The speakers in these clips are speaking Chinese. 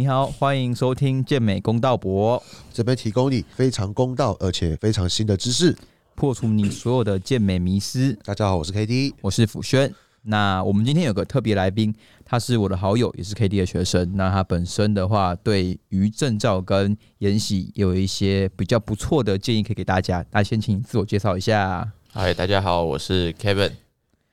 你好，欢迎收听健美公道博，这边提供你非常公道而且非常新的知识，破除你所有的健美迷思。大家好，我是 K D，我是辅轩。那我们今天有个特别来宾，他是我的好友，也是 K D 的学生。那他本身的话，对于证照跟研习有一些比较不错的建议，可以给大家。那先请你自我介绍一下。嗨，大家好，我是 Kevin。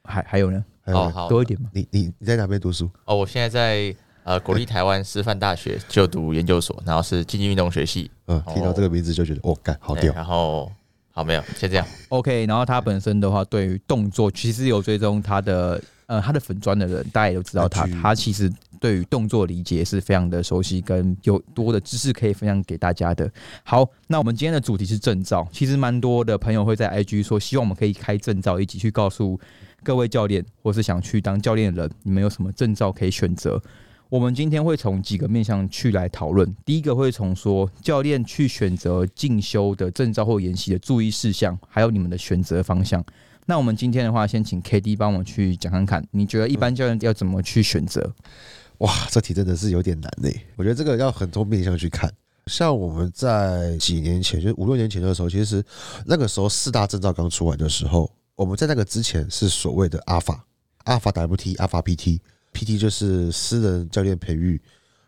还还有呢？哦，好多一点吗？你你你在哪边读书？哦，我现在在呃国立台湾师范大学就读研究所，然后是竞技运动学系。嗯，听到这个名字就觉得哦，干好屌。然后好没有，先这样。OK，然后他本身的话，对于动作其实有追踪他的呃他的粉砖的人，大家也都知道他，他其实对于动作理解是非常的熟悉，跟有多的知识可以分享给大家的。好，那我们今天的主题是证照，其实蛮多的朋友会在 IG 说，希望我们可以开证照，一起去告诉。各位教练，或是想去当教练的人，你们有什么证照可以选择？我们今天会从几个面向去来讨论。第一个会从说教练去选择进修的证照或研习的注意事项，还有你们的选择方向。那我们今天的话，先请 K D 帮我去讲看看，你觉得一般教练要怎么去选择？哇，这题真的是有点难嘞。我觉得这个要很多面向去看。像我们在几年前，就五六年前的时候，其实那个时候四大证照刚出来的时候。我们在那个之前是所谓的阿法，阿法 WT，阿法 P T PT，PT 就是私人教练培育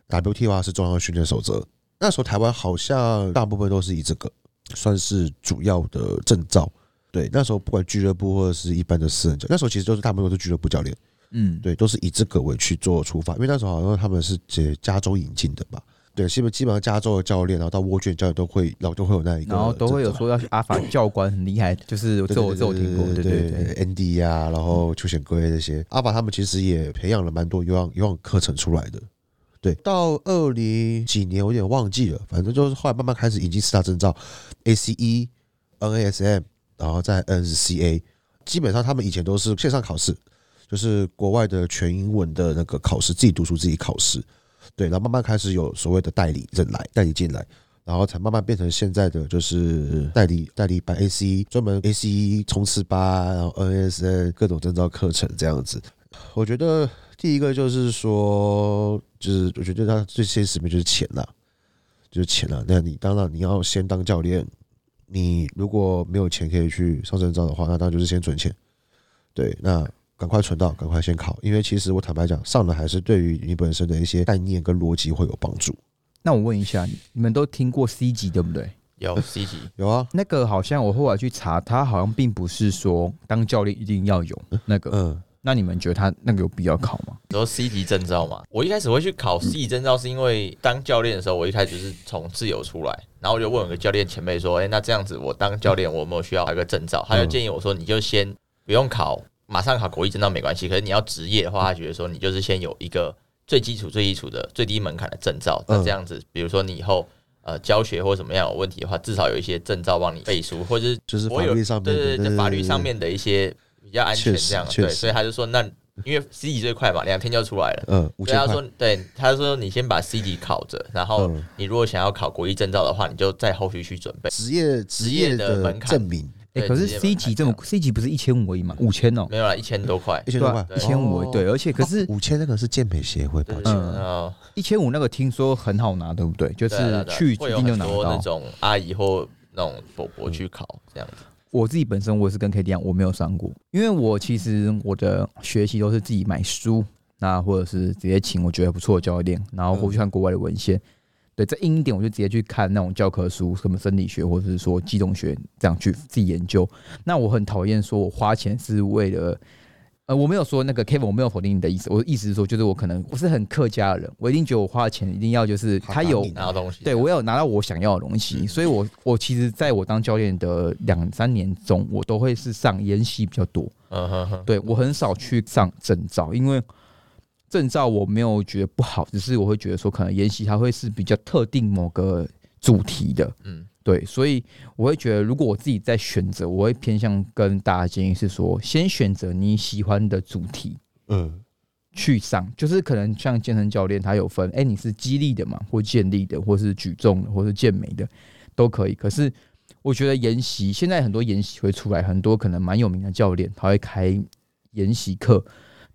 ，WT 的话是中央训练守则。那时候台湾好像大部分都是以这个算是主要的证照。对，那时候不管俱乐部或者是一般的私人教，那时候其实都是大部分都是俱乐部教练。嗯，对，都是以这个为去做出发，因为那时候好像他们是接加州引进的吧。对，基本基本上加州的教练，然后到沃卷教练都会，然后都会有那一个，然后都会有说要去阿法教官很厉害，就是这我这我听过，对对对，ND 啊，然后邱显贵这些阿法他们其实也培养了蛮多有氧有氧课程出来的。对，到二零几年我有点忘记了，反正就是后来慢慢开始引进四大证照，ACE、NASM，然后在 NCA，基本上他们以前都是线上考试，就是国外的全英文的那个考试，自己读书自己考试。对，然后慢慢开始有所谓的代理人来代理进来，然后才慢慢变成现在的就是代理代理办 AC 专门 AC 冲刺班，然后 NSN 各种证照课程这样子。我觉得第一个就是说，就是我觉得他最现实面就是钱啦，就是钱啦。那你当然你要先当教练，你如果没有钱可以去上证照的话，那当然就是先存钱。对，那。赶快存到，赶快先考，因为其实我坦白讲，上的还是对于你本身的一些概念跟逻辑会有帮助。那我问一下，你们都听过 C 级对不对？有 C 级，有啊。那个好像我后来去查，他好像并不是说当教练一定要有那个。嗯。那你们觉得他那个有必要考吗？说 C 级证照嘛，我一开始会去考 C 级证照，是因为当教练的时候，我一开始是从自由出来，然后我就问我个教练前辈说：“哎，那这样子我当教练，我有没有需要考一个证照？”他就建议我说：“你就先不用考。”马上考国一证照没关系，可是你要职业的话，他觉得说你就是先有一个最基础、最基础的最低门槛的证照。那这样子，比如说你以后呃教学或者什么样有问题的话，至少有一些证照帮你背书，或者是就是法律上面对对对法律上面的一些比较安全这样。对，所以他就说，那因为 C 级最快嘛，两天就出来了。嗯，所以他说，对，他说你先把 C 级考着，然后你如果想要考国一证照的话，你就再后续去准备职业职业的门槛证明。哎，可是 C 级这么 C 级不是一千五而已嘛？五千哦，没有啦，一千多块，一千多块，一千五对，而且可是五千那个是健美协会，抱歉啊，一千五那个听说很好拿，对不对？就是去一定就拿到。那种阿姨或那种伯伯去考这样子。我自己本身我也是跟 K D 一样，我没有上过，因为我其实我的学习都是自己买书，那或者是直接请我觉得不错的教练，然后或去看国外的文献。对，再硬一点，我就直接去看那种教科书，什么生理学或者是说机动学，这样去自己研究。那我很讨厌说我花钱是为了，呃，我没有说那个 Kevin，我没有否定你的意思。我的意思是说，就是我可能我是很客家的人，我一定觉得我花钱一定要就是他有拿到东西，对我有拿到我想要的东西。所以我我其实在我当教练的两三年中，我都会是上研习比较多。嗯哼哼，对我很少去上证照，因为。证照我没有觉得不好，只是我会觉得说，可能研习它会是比较特定某个主题的，嗯，对，所以我会觉得，如果我自己在选择，我会偏向跟大家建议是说，先选择你喜欢的主题，嗯，去上，就是可能像健身教练，他有分，哎，你是激励的嘛，或健力的，或是举重的，或是健美的，都可以。可是我觉得研习现在很多研习会出来，很多可能蛮有名的教练，他会开研习课，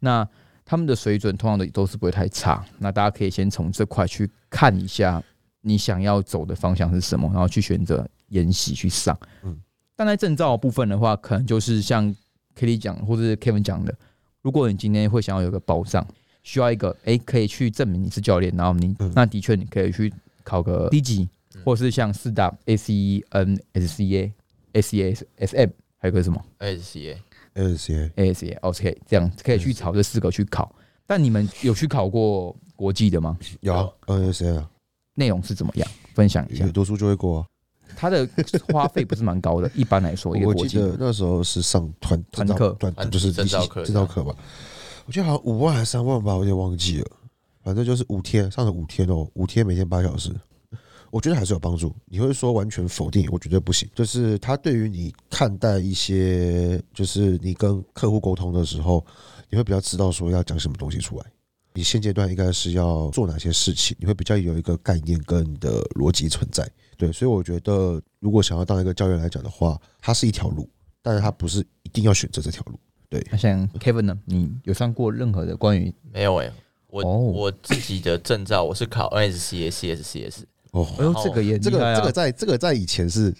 那。他们的水准通常的都是不会太差。那大家可以先从这块去看一下你想要走的方向是什么，然后去选择研习去上。嗯，但在证照部分的话，可能就是像 Kelly 讲或者是 Kevin 讲的，如果你今天会想要有个保障，需要一个哎可以去证明你是教练，然后你那的确你可以去考个 D 级，或是像四大 ACEN、SCA、SCA、SM，还有个什么？A C A。A S A A S A O K，这样可以去朝这四个去考。但你们有去考过国际的吗？有 A S A 啊，内容是怎么样？分享一下。读书就会过啊。他的花费不是蛮高的，一般来说，一个我记得那时候是上团团课，团就是证照课，证照课吧。我记得好像五万还是三万吧，我有点忘记了。反正就是五天，上了五天哦，五天每天八小时。我觉得还是有帮助。你会说完全否定？我觉得不行。就是他对于你看待一些，就是你跟客户沟通的时候，你会比较知道说要讲什么东西出来。你现阶段应该是要做哪些事情？你会比较有一个概念跟你的逻辑存在。对，所以我觉得，如果想要当一个教练来讲的话，它是一条路，但是它不是一定要选择这条路。对，那像 Kevin 呢，你有上过任何的关于没有？哎，我我自己的证照我是考 NSCA、CSCS。哦，哎呦，这个也这个这个在这个在以前是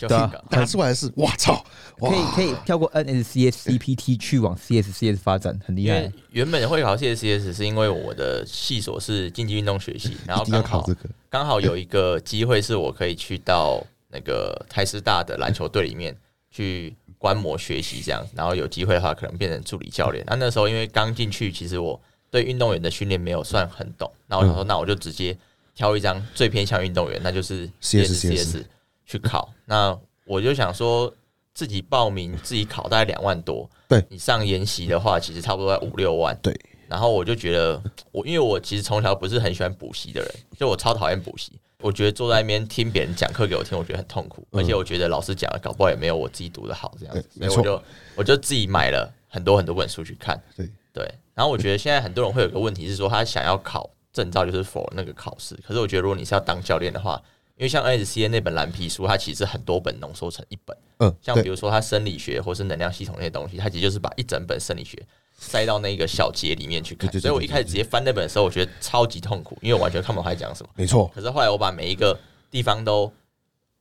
对啊，打出来是哇操，可以可以跳过 NSCS CPT 去往 CSCS 发展，很厉害。原本会考 CSCS 是因为我的系所是竞技运动学系，然后刚好刚好有一个机会是我可以去到那个台师大的篮球队里面去观摩学习这样，然后有机会的话可能变成助理教练。那那时候因为刚进去，其实我对运动员的训练没有算很懂，那我想说，那我就直接。挑一张最偏向运动员，那就是 C S C S 去考。那我就想说，自己报名自己考大概两万多。对你上研习的话，其实差不多在五六万。对。然后我就觉得，我因为我其实从小不是很喜欢补习的人，就我超讨厌补习。我觉得坐在那边听别人讲课给我听，我觉得很痛苦。而且我觉得老师讲的搞不好也没有我自己读的好这样子。所以我就我就自己买了很多很多本书去看。对对。然后我觉得现在很多人会有个问题是说，他想要考。证照就是否那个考试，可是我觉得如果你是要当教练的话，因为像 NSCA 那本蓝皮书，它其实很多本浓缩成一本。嗯，像比如说它生理学或是能量系统那些东西，它其实就是把一整本生理学塞到那个小节里面去看。所以我一开始直接翻那本的时候，我觉得超级痛苦，因为我完全看不懂它在讲什么。没错。可是后来我把每一个地方都，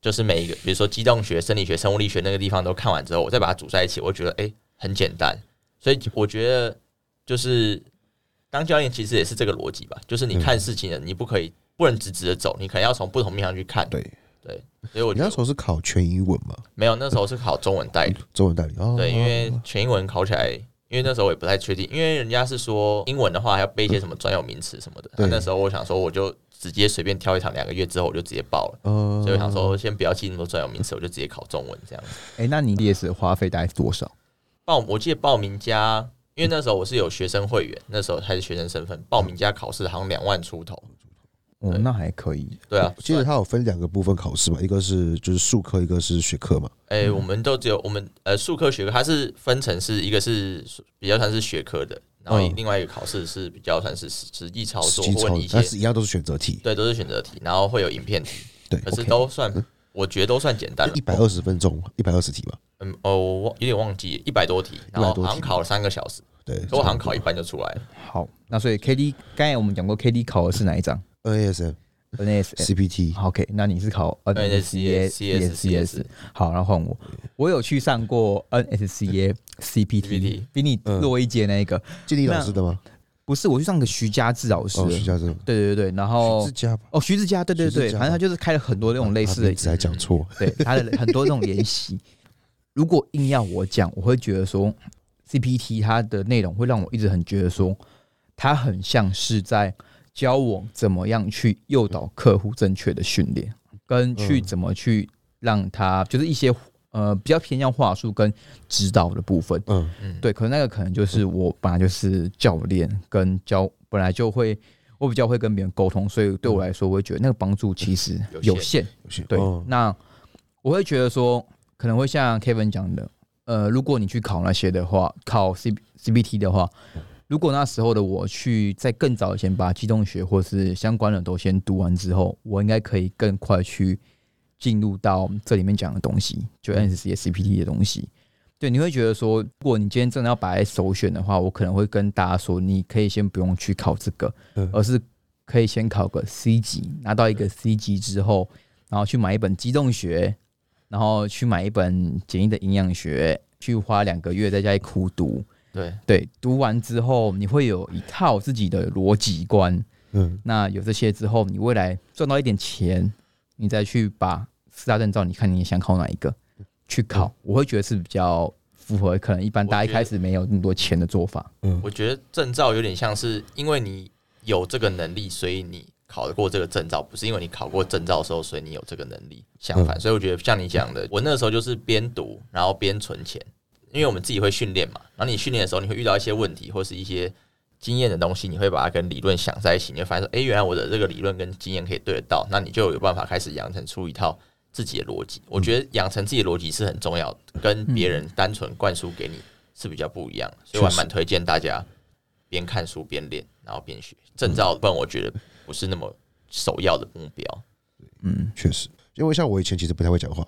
就是每一个，比如说机动学、生理学、生物力学那个地方都看完之后，我再把它组在一起，我觉得哎很简单。所以我觉得就是。当教练其实也是这个逻辑吧，就是你看事情的，你不可以不能直直的走，你可能要从不同面向去看。对对，所以我你那时候是考全英文吗？没有，那时候是考中文代理。中文代理哦。对，因为全英文考起来，因为那时候我也不太确定，因为人家是说英文的话还要背一些什么专有名词什么的。那时候我想说，我就直接随便挑一场，两个月之后我就直接报了。所以我想说，先不要记那么多专有名词，我就直接考中文这样子。哎，那你也是花费大概多少？报我记得报名加。因为那时候我是有学生会员，那时候还是学生身份，报名加考试好像两万出头。哦，那还可以。对啊，其实它有分两个部分考试嘛，一个是就是术科，一个是学科嘛。哎，我们都只有我们呃术科学科，它是分成是一个是比较算是学科的，然后另外一个考试是比较算是实实际操作，问你一些，但是一样都是选择题。对，都是选择题，然后会有影片题。对，可是都算，我觉得都算简单。一百二十分钟，一百二十题吧。嗯，哦，我有点忘记，一百多题，然后好像考了三个小时。对，我好像考一半就出来了。好，那所以 K D 刚才我们讲过，K D 考的是哪一张？N S A S C P T。OK，那你是考 N S C A C S C S。好，然后换我，我有去上过 N S C A C P T，比你弱一届那个，建立老师的吗？不是，我去上个徐家志老师。徐家志。对对对然后徐志佳哦，徐志佳，对对对，反正他就是开了很多那种类似的，一直在讲错。对，他的很多那种研习。如果硬要我讲，我会觉得说。CPT 它的内容会让我一直很觉得说，它很像是在教我怎么样去诱导客户正确的训练，跟去怎么去让他就是一些呃比较偏向话术跟指导的部分。嗯嗯，对，可能那个可能就是我本来就是教练跟教本来就会我比较会跟别人沟通，所以对我来说，我会觉得那个帮助其实有限。有限。对，那我会觉得说，可能会像 Kevin 讲的。呃，如果你去考那些的话，考 C C B T 的话，如果那时候的我去在更早以前把机动学或是相关的都先读完之后，我应该可以更快去进入到这里面讲的东西，就 N S C C P T 的东西。对，你会觉得说，如果你今天真的要摆在首选的话，我可能会跟大家说，你可以先不用去考这个，嗯而是可以先考个 C 级，拿到一个 C 级之后，然后去买一本机动学，然后去买一本简易的营养学，去花两个月在家里苦读。对，对，读完之后你会有一套自己的逻辑观。嗯，那有这些之后，你未来赚到一点钱，你再去把四大证照，你看你想考哪一个去考，我会觉得是比较符合可能一般大家一开始没有那么多钱的做法。嗯我觉得证照有点像是因为你有这个能力，所以你考得过这个证照，不是因为你考过证照的时候，所以你有这个能力。相反，所以我觉得像你讲的，我那时候就是边读，然后边存钱，因为我们自己会训练嘛。然后你训练的时候，你会遇到一些问题或是一些经验的东西，你会把它跟理论想在一起，你会发现说，诶，原来我的这个理论跟经验可以对得到，那你就有办法开始养成出一套自己的逻辑。我觉得养成自己的逻辑是很重要的，跟别人单纯灌输给你是比较不一样的，所以我还蛮推荐大家边看书边练，然后边学证照。不然我觉得不是那么首要的目标。嗯确实，因为像我以前其实不太会讲话，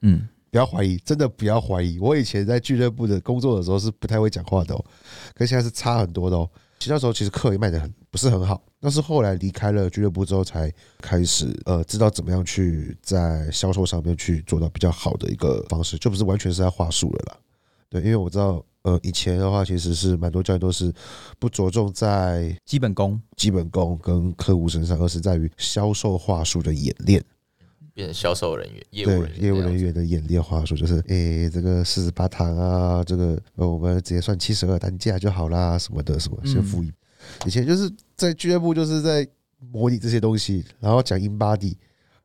嗯，不要怀疑，真的不要怀疑。我以前在俱乐部的工作的时候是不太会讲话的哦，跟现在是差很多的哦。其实那时候其实课也卖的很不是很好，但是后来离开了俱乐部之后，才开始呃知道怎么样去在销售上面去做到比较好的一个方式，就不是完全是在话术了啦。对，因为我知道呃以前的话其实是蛮多教练都是不着重在基本功。基本功跟客户身上，而是在于销售话术的演练。变成销售人员、业务人员、业务人。员的演练话术，就是诶、这个四十八堂啊，这个呃我们直接算七十二单价就好啦，什么的，什么嗯先付一。以前就是在俱乐部就是在模拟这些东西，然后讲 in body，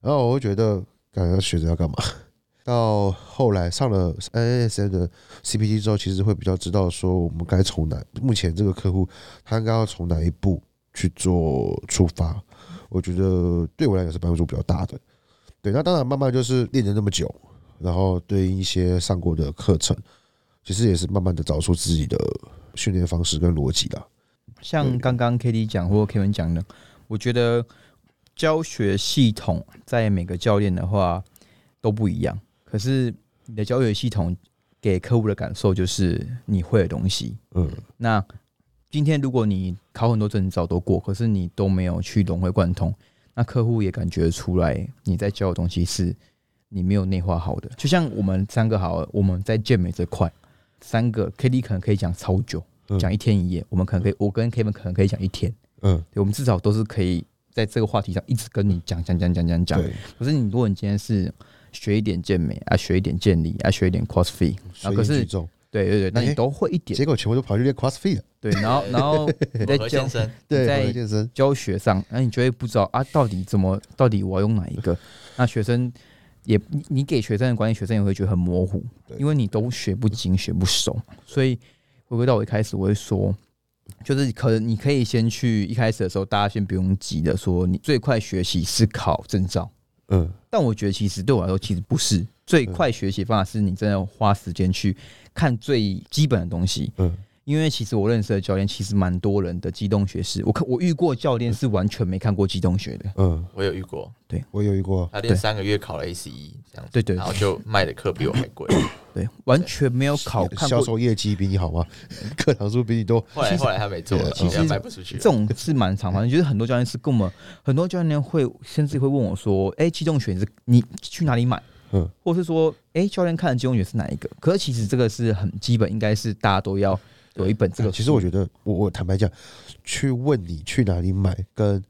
然后我会觉得，感觉学着要干嘛？到后来上了 NSN 的 CPT 之后，其实会比较知道说我们该从哪，目前这个客户他应该要从哪一步去做出发。我觉得对我来讲是帮助比较大的。对，那当然慢慢就是练了那么久，然后对应一些上过的课程，其实也是慢慢的找出自己的训练方式跟逻辑啦。像刚刚 K D 讲或 Kevin 讲的，我觉得教学系统在每个教练的话都不一样。可是你的教学系统给客户的感受就是你会的东西。嗯，那今天如果你考很多证照都过，可是你都没有去融会贯通，那客户也感觉出来你在教的东西是你没有内化好的。就像我们三个好，我们在健美这块，三个 K D 可能可以讲超久，嗯讲一天一夜，我们可能可以，我跟 Kevin 可能可以讲一天，嗯，对我们至少都是可以在这个话题上一直跟你讲讲讲讲讲讲。可是你如果你今天是学一点健美啊，学一点健力啊，学一点 CrossFit，啊，可是对对对，那你哎都会一点，结果全部都跑去练 CrossFit 了。对，然后 然后你在教健身，对，在健身，教学上，那你就会不知道啊，到底怎么，到底我要用哪一个？那学生也，你你给学生的管理，学生也会觉得很模糊，因为你都学不精、学不熟。所以回归到我一开始，我会说，就是可能你可以先去一开始的时候，大家先不用急的说，你最快学习是考证照。嗯，但我觉得其实对我来说，其实不是最快学习方法，是你真的花时间去看最基本的东西。嗯，因为其实我认识的教练，其实蛮多人的机动学是，我看我遇过教练是完全没看过机动学的。嗯，我有遇过，对我有遇过，他练三个月考了 ACE 这样子，对对然后就卖的课比我还贵。对，完全没有考看销过。售业绩比你好吗？课堂数比你多。后来后来他没做了，其实卖不出去这。种是蛮常发生，就是很多教练是跟我们，很多教练会甚至会问我说：“哎、机动学你是你去哪里买？”嗯，或是说：“哎、教练看的金融学是哪一个？”可是其实这个是很基本，应该是大家都要有一本这个书。其实我觉得，我我坦白讲，去问你去哪里买，跟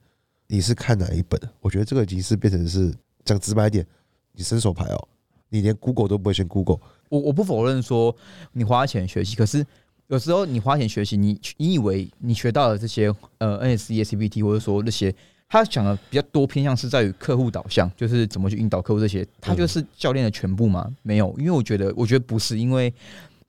你是看哪一本，我觉得这个已经是变成是讲直白一点，你伸手牌哦，你连 Google 都不会选 Google。我我不否认说你花钱学习，可是有时候你花钱学习，你你以为你学到了这些呃 N S E C B T 或者说那些，他讲的比较多偏向是在于客户导向，就是怎么去引导客户这些，他就是教练的全部吗？没有，因为我觉得我觉得不是，因为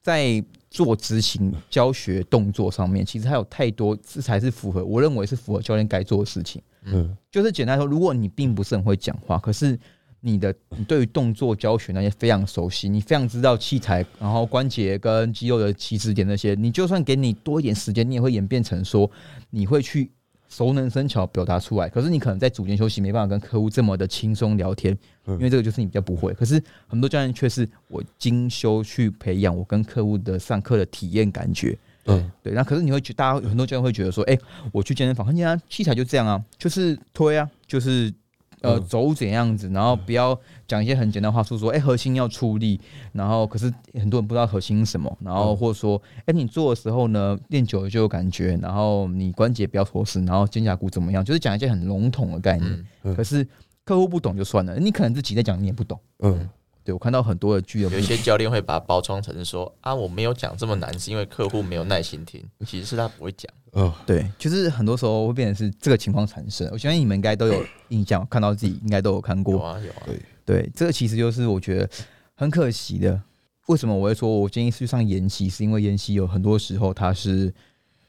在做执行教学动作上面，其实还有太多这才是符合我认为是符合教练该做的事情。嗯就是简单说，如果你并不是很会讲话，可是你的你对于动作教学那些非常熟悉，你非常知道器材，然后关节跟肌肉的起止点那些，你就算给你多一点时间，你也会演变成说你会去熟能生巧表达出来。可是你可能在组间休息没办法跟客户这么的轻松聊天，因为这个就是你比较不会。可是很多教练却是我精修去培养我跟客户的上课的体验感觉。嗯，对。那可是你会觉，大家很多教练会觉得说，哎，我去健身房，很简单，器材就这样啊，就是推啊，就是。呃，走怎样子，然后不要讲一些很简单话术，说哎核心要出力，然后可是很多人不知道核心是什么，然后或者说哎你做的时候呢，练久了就有感觉，然后你关节不要脱失，然后肩胛骨怎么样，就是讲一些很笼统的概念，可是客户不懂就算了，你可能自己在讲你也不懂，嗯。对，我看到很多的剧，有一些教练会把它包装成说啊，我没有讲这么难，是因为客户没有耐心听，其实是他不会讲。嗯，对，就是很多时候会变成是这个情况产生。我相信你们应该都有 印象，看到自己应该都有看过。有啊，有啊。对对，这个其实就是我觉得很可惜的。为什么我会说我建议去上研习？是因为研习有很多时候它是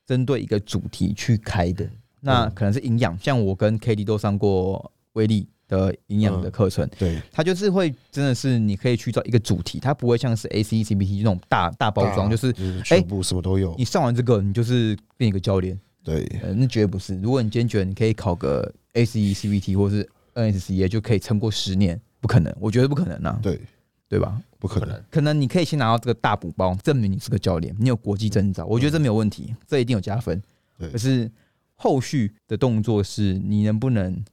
针对一个主题去开的，那可能是营养，像我跟 k d 都上过威力。的营养的课程，对，它就是会真的是你可以去找一个主题，它不会像是 A C C B T 那种大大包装，就是全部什么都有。你上完这个，你就是变一个教练，对，那绝对不是。如果你坚决你可以考个 A C C B T 或是 N S C A 就可以撑过十年，不可能，我觉得不可能啊，对，对吧？不可能，可能你可以先拿到这个大补包，证明你是个教练，你有国际证照，我觉得这没有问题，这一定有加分。可是后续的动作是你能不能？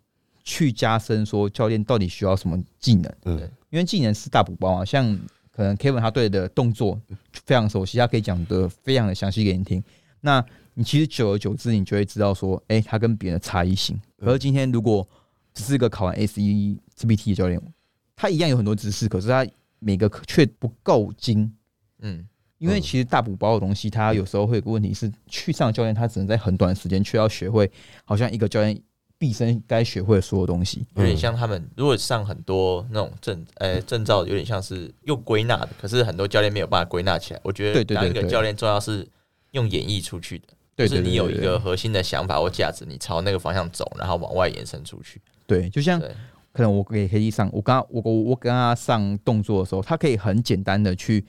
去加深说教练到底需要什么技能？嗯，因为技能是大补包啊。像可能 Kevin 他对的动作非常熟悉，他可以讲的非常的详细给你听。那你其实久而久之，你就会知道说，哎，他跟别人的差异性。可是今天如果只是个考完 S E C B T 的教练，他一样有很多知识，可是他每个却不够精。嗯，因为其实大补包的东西，他有时候会有个问题是，去上教练他只能在很短的时间却要学会，好像一个教练。毕生该学会的所有东西，有点像他们如果上很多那种证，呃，证照有点像是又归纳的，可是很多教练没有办法归纳起来。我觉得当一个教练重要是用演绎出去的，就是你有一个核心的想法或价值，你朝那个方向走，然后往外延伸出去。对，就像可能我给黑衣上，我刚我我我跟他上动作的时候，他可以很简单的去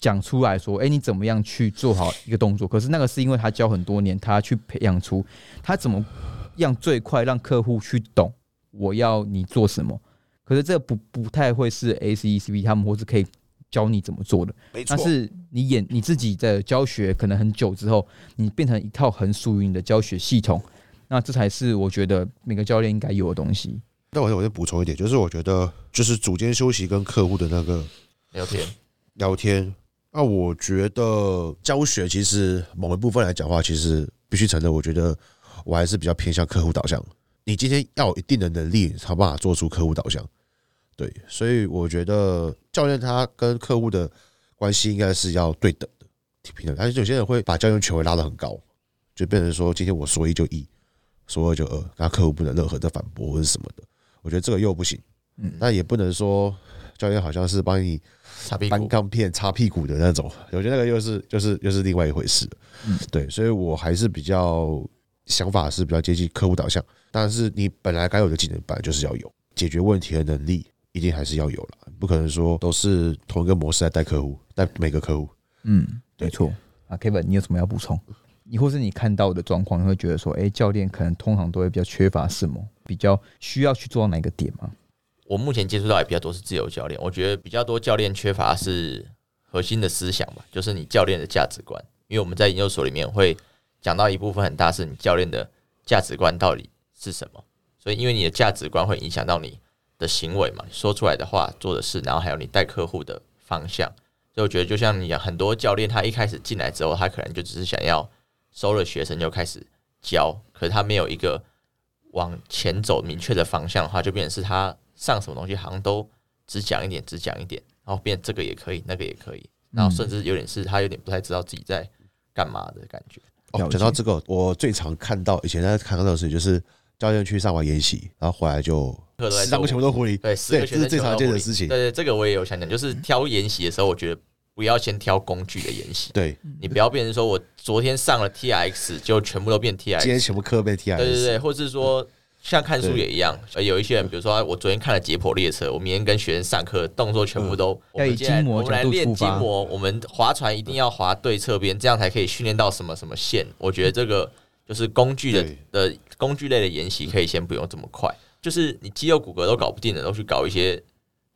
讲出来说，哎，你怎么样去做好一个动作？可是那个是因为他教很多年，他去培养出他怎么。样最快让客户去懂我要你做什么，可是这不不太会是 A C E C B 他们或是可以教你怎么做的，没错。但是你演你自己的教学可能很久之后，你变成一套很属于你的教学系统，那这才是我觉得每个教练应该有的东西。那我我再补充一点，就是我觉得就是组间休息跟客户的那个聊天聊天，那我觉得教学其实某一部分来讲话，其实必须承认，我觉得。我还是比较偏向客户导向。你今天要有一定的能力，才办法做出客户导向。对，所以我觉得教练他跟客户的关系应该是要对等的、挺平等。但是有些人会把教练权威拉得很高，就变成说今天我说一就一，说二就二，那客户不能任何的反驳或者什么的。我觉得这个又不行。嗯，那也不能说教练好像是帮你搬钢片、擦屁股的那种。我觉得那个又是就是又是另外一回事。嗯，对，所以我还是比较。想法是比较接近客户导向，但是你本来该有的技能本来就是要有，解决问题的能力一定还是要有了，不可能说都是同一个模式来带客户，带每个客户。嗯，没错。啊，Kevin，你有什么要补充？你或是你看到的状况，你会觉得说，哎，教练可能通常都会比较缺乏什么，比较需要去做到哪个点吗？我目前接触到也比较多是自由教练，我觉得比较多教练缺乏是核心的思想吧，就是你教练的价值观，因为我们在研究所里面会。讲到一部分很大是你教练的价值观到底是什么，所以因为你的价值观会影响到你的行为嘛，说出来的话、做的事，然后还有你带客户的方向。所以我觉得就像你讲，很多教练他一开始进来之后，他可能就只是想要收了学生就开始教，可是他没有一个往前走明确的方向的话，就变成是他上什么东西好像都只讲一点，只讲一点，然后变这个也可以，那个也可以，然后甚至有点是他有点不太知道自己在干嘛的感觉。哦，讲到这个，我最常看到以前在看到的事情，就是教练去上完演习，然后回来就三个全部都狐狸，对，这是最常见的事情。对对，这个我也有想讲，就是挑演习的时候，我觉得不要先挑工具的演习，对。你不要变成说我昨天上了 T X 就全部都变 T X，今天全部课变 T X，对对对，或者是说。像看书也一样，有一些人，比如说我昨天看了《解剖列车》，我明天跟学生上课，动作全部都我们筋膜我们来练筋膜，我们划船一定要划对侧边，这样才可以训练到什么什么线。我觉得这个就就是工具的的工具类的研习可以先不用这么快，就是你肌肉骨骼都搞不定的，都去搞一些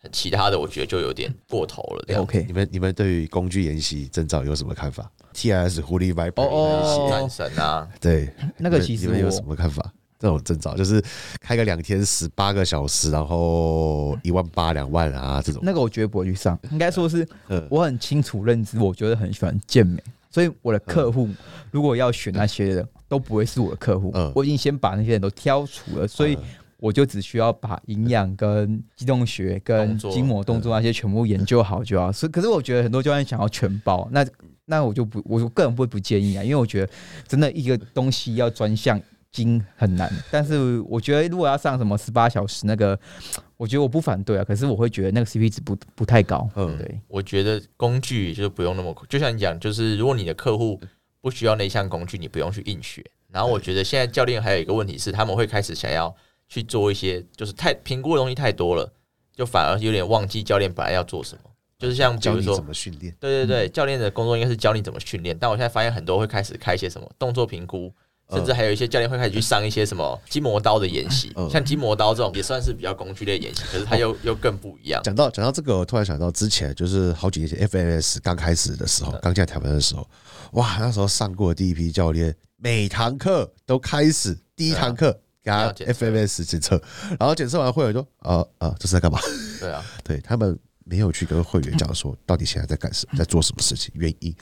很其他的，我觉得就有点过头了。OK 你们你们对于工具研习证照有什么看法？TIS 狐狸些，男神啊，对，那个其实你们有什么看法？这种证照就是开个两天十八个小时，然后一万八两万啊，这种。那个我绝对不会去上，应该说是嗯我很清楚认知，我觉得很喜欢健美，所以我的客户如果要选那些人，都不会是我的客户嗯。我已经先把那些人都挑除了，所以嗯我就只需要把营养跟机动学跟筋膜动作那些全部研究好就好。所以，可是我觉得很多教练想要全包，那那我就不，我个人不会不建议啊，因为我觉得真的一个东西要专项精很难。但是我觉得如果要上什么十八小时那个，我觉得我不反对啊，可是我会觉得那个 CP 值不不太高。嗯对，我觉得工具就不用那么，就像你讲，就是如果你的客户不需要那项工具，你不用去硬学。然后我觉得现在教练还有一个问题是，他们会开始想要去做一些，就是太评估的东西太多了，就反而有点忘记教练本来要做什么。就是像比如说怎，么训练。对对对，教练的工作应该是教你怎么训练，但我现在发现很多会开始开一些什么动作评估，甚至还有一些教练会开始去上一些什么筋膜刀的演习，嗯像筋膜刀这种也算是比较工具类演习，可是它又又更不一样。讲到讲到这个，我突然想到之前就是好几年前 FNS 刚开始的时候，刚进来台湾的时候，哇，那时候上过的第一批教练，每堂课都开始第一堂课给他 FMS 检测，然后检测完会员就呃呃，这是在干嘛？对啊，对他们没有去跟会员讲说到底现在在干什么，在做什么事情，原因、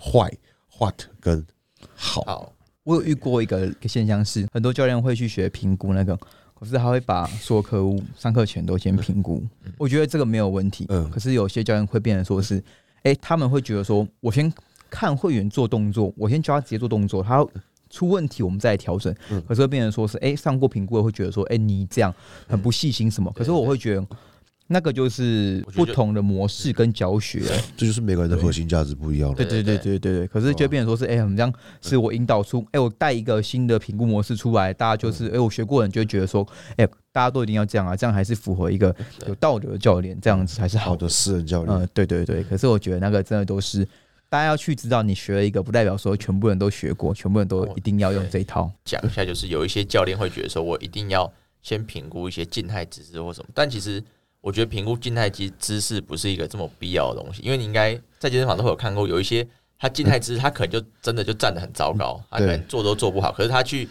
坏、what 跟好。好，我有遇过一个一个现象是，很多教练会去学评估那个，可是他会把所有客户上课前都先评估。我觉得这个没有问题。嗯可是有些教练会变成说是，哎、他们会觉得说，我先看会员做动作，我先教他直接做动作，他出问题我们再来调整。嗯可是会变成说是，哎、上过评估的会觉得说，哎、你这样很不细心什么。可是我会觉得。那个就是不同的模式跟教学，这就是每个人的核心价值不一样了。对对对对对对，可是就变成说是，哎、我们这样是我引导出，哎、我带一个新的评估模式出来，大家就是，哎、我学过的人就会觉得说，哎、大家都一定要这样啊，这样还是符合一个有道德的教练，这样子才是好的。好的私人教练，嗯，对对对。可是我觉得那个真的都是大家要去知道，你学了一个，不代表说全部人都学过，全部人都一定要用这一套。讲一下，就是有一些教练会觉得说，我一定要先评估一些静态姿势或什么，但其实我觉得评估静态肌姿势不是一个这么必要的东西，因为你应该在健身房都会有看过，有一些他静态姿势，他可能就真的就站得很糟糕，他可能做都做不好，可是他去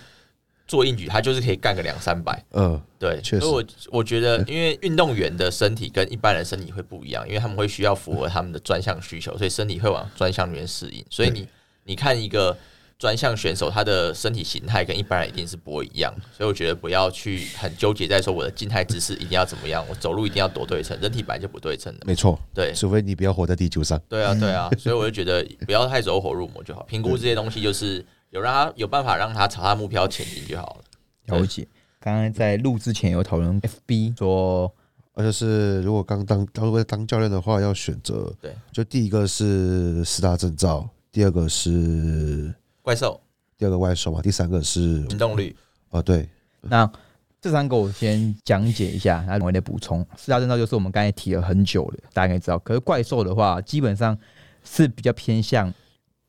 做硬举，他就是可以干个两三百。嗯，对，确实所以我我觉得，因为运动员的身体跟一般人身体会不一样，因为他们会需要符合他们的专项需求，所以身体会往专项里面适应。所以你你看一个专项选手，他的身体形态跟一般人一定是不会一样，所以我觉得不要去很纠结在说我的静态姿势一定要怎么样，我走路一定要多对称，人体本来就不对称的。没错，对，除非你不要活在地球上。对啊，对啊，所以我就觉得不要太走火入魔就好。评估这些东西就是有让他有办法让他朝他目标前进就好了。了解。刚刚在录之前有讨论 FB 说，而且是如果刚当如果当教练的话，要选择对，就第一个是四大证照，第二个是怪兽第二个怪兽嘛，第三个是行动率，啊对，那这三个我先讲解一下，然后我再补充。四大证照就是我们刚才提了很久了，大家应该知道。可是怪兽的话，基本上是比较偏向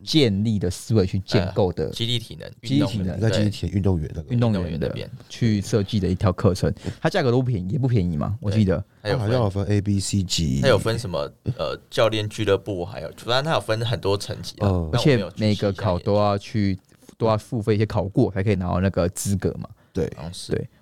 建立的思维去建构的激励体能，激励体能你在对今天运动员那个运动员那边。去设计的一条课程，它价格都不便宜，也不便宜嘛，我记得。还有它好像有分，A B C 级，它有分什么呃教练俱乐部，还有反正它有分很多层级而且每个考都要去都要付费一些考过，才可以拿到那个资格嘛。对。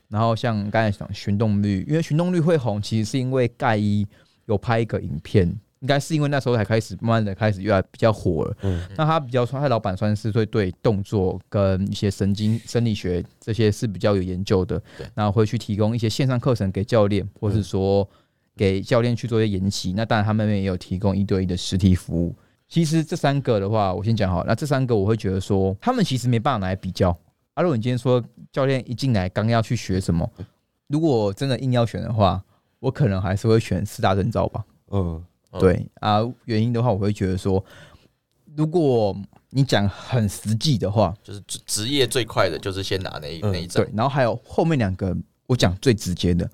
然后像刚才讲寻动率，因为寻动率会红，其实是因为盖伊有拍一个影片，应该是因为那时候才开始慢慢的开始越来比较火了。嗯那他比较说，他老板算是会对动作跟一些神经生理学这些是比较有研究的对，然后会去提供一些线上课程给教练，或是说给教练去做一些研习。那当然他们也有提供一对一的实体服务。其实这三个的话，我先讲好，那这三个我会觉得说，他们其实没办法拿来比较。啊，如果你今天说教练一进来刚要去学什么，如果真的硬要选的话，我可能还是会选四大证照吧。嗯嗯。对啊，原因的话，我会觉得说，如果你讲很实际的话，就是职职业最快的就是先拿那一嗯那一张。对，，然后还有后面两个，我讲最直接的，